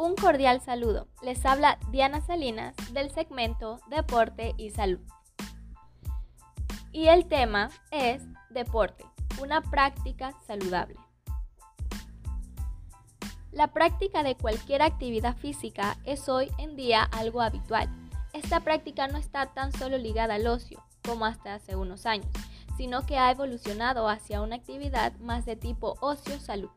Un cordial saludo. Les habla Diana Salinas del segmento Deporte y Salud. Y el tema es Deporte, una práctica saludable. La práctica de cualquier actividad física es hoy en día algo habitual. Esta práctica no está tan solo ligada al ocio como hasta hace unos años, sino que ha evolucionado hacia una actividad más de tipo ocio-salud.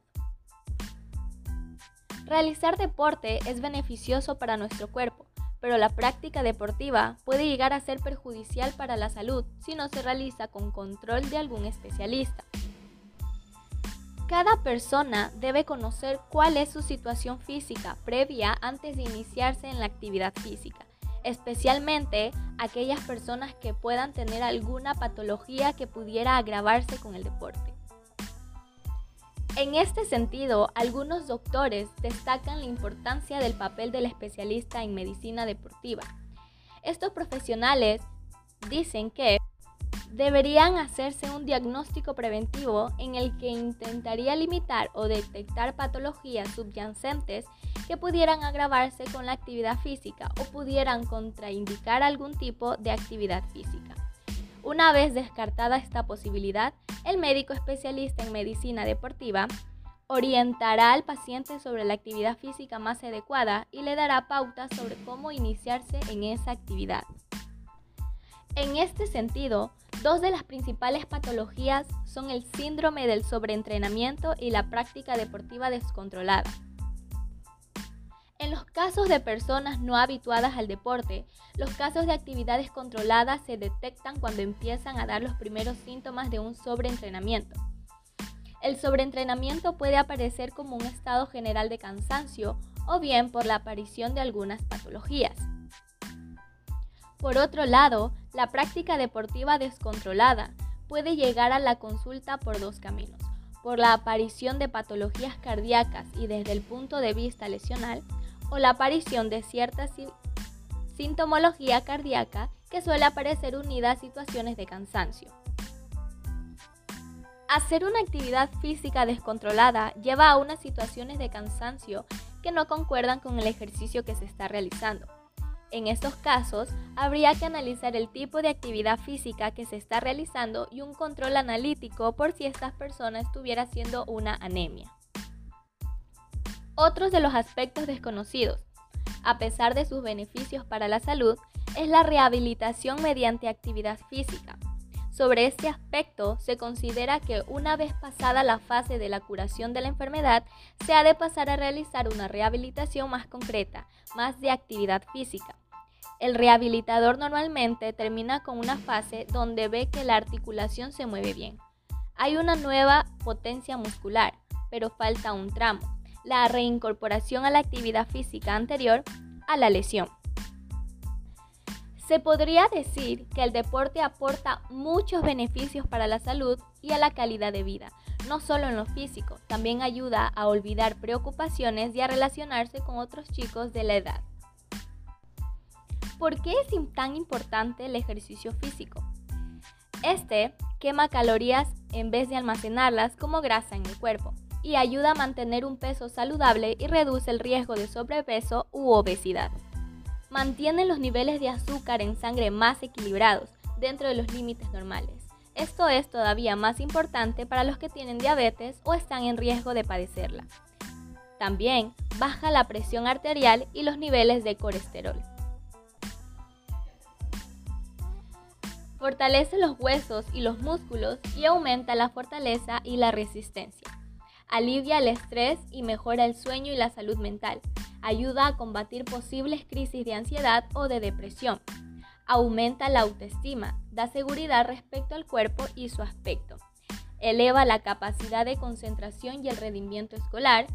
Realizar deporte es beneficioso para nuestro cuerpo, pero la práctica deportiva puede llegar a ser perjudicial para la salud si no se realiza con control de algún especialista. Cada persona debe conocer cuál es su situación física previa antes de iniciarse en la actividad física, especialmente aquellas personas que puedan tener alguna patología que pudiera agravarse con el deporte. En este sentido, algunos doctores destacan la importancia del papel del especialista en medicina deportiva. Estos profesionales dicen que deberían hacerse un diagnóstico preventivo en el que intentaría limitar o detectar patologías subyacentes que pudieran agravarse con la actividad física o pudieran contraindicar algún tipo de actividad física. Una vez descartada esta posibilidad, el médico especialista en medicina deportiva orientará al paciente sobre la actividad física más adecuada y le dará pautas sobre cómo iniciarse en esa actividad. En este sentido, dos de las principales patologías son el síndrome del sobreentrenamiento y la práctica deportiva descontrolada. En los casos de personas no habituadas al deporte, los casos de actividades controladas se detectan cuando empiezan a dar los primeros síntomas de un sobreentrenamiento. El sobreentrenamiento puede aparecer como un estado general de cansancio o bien por la aparición de algunas patologías. Por otro lado, la práctica deportiva descontrolada puede llegar a la consulta por dos caminos, por la aparición de patologías cardíacas y desde el punto de vista lesional, o la aparición de cierta sintomología cardíaca que suele aparecer unida a situaciones de cansancio. Hacer una actividad física descontrolada lleva a unas situaciones de cansancio que no concuerdan con el ejercicio que se está realizando. En estos casos, habría que analizar el tipo de actividad física que se está realizando y un control analítico por si esta persona estuviera haciendo una anemia. Otros de los aspectos desconocidos, a pesar de sus beneficios para la salud, es la rehabilitación mediante actividad física. Sobre este aspecto, se considera que una vez pasada la fase de la curación de la enfermedad, se ha de pasar a realizar una rehabilitación más concreta, más de actividad física. El rehabilitador normalmente termina con una fase donde ve que la articulación se mueve bien. Hay una nueva potencia muscular, pero falta un tramo la reincorporación a la actividad física anterior a la lesión. Se podría decir que el deporte aporta muchos beneficios para la salud y a la calidad de vida, no solo en lo físico, también ayuda a olvidar preocupaciones y a relacionarse con otros chicos de la edad. ¿Por qué es tan importante el ejercicio físico? Este quema calorías en vez de almacenarlas como grasa en el cuerpo y ayuda a mantener un peso saludable y reduce el riesgo de sobrepeso u obesidad. Mantiene los niveles de azúcar en sangre más equilibrados dentro de los límites normales. Esto es todavía más importante para los que tienen diabetes o están en riesgo de padecerla. También baja la presión arterial y los niveles de colesterol. Fortalece los huesos y los músculos y aumenta la fortaleza y la resistencia alivia el estrés y mejora el sueño y la salud mental, ayuda a combatir posibles crisis de ansiedad o de depresión, aumenta la autoestima, da seguridad respecto al cuerpo y su aspecto, eleva la capacidad de concentración y el rendimiento escolar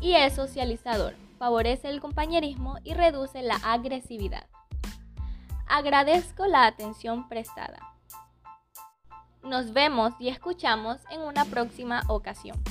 y es socializador, favorece el compañerismo y reduce la agresividad. Agradezco la atención prestada. Nos vemos y escuchamos en una próxima ocasión.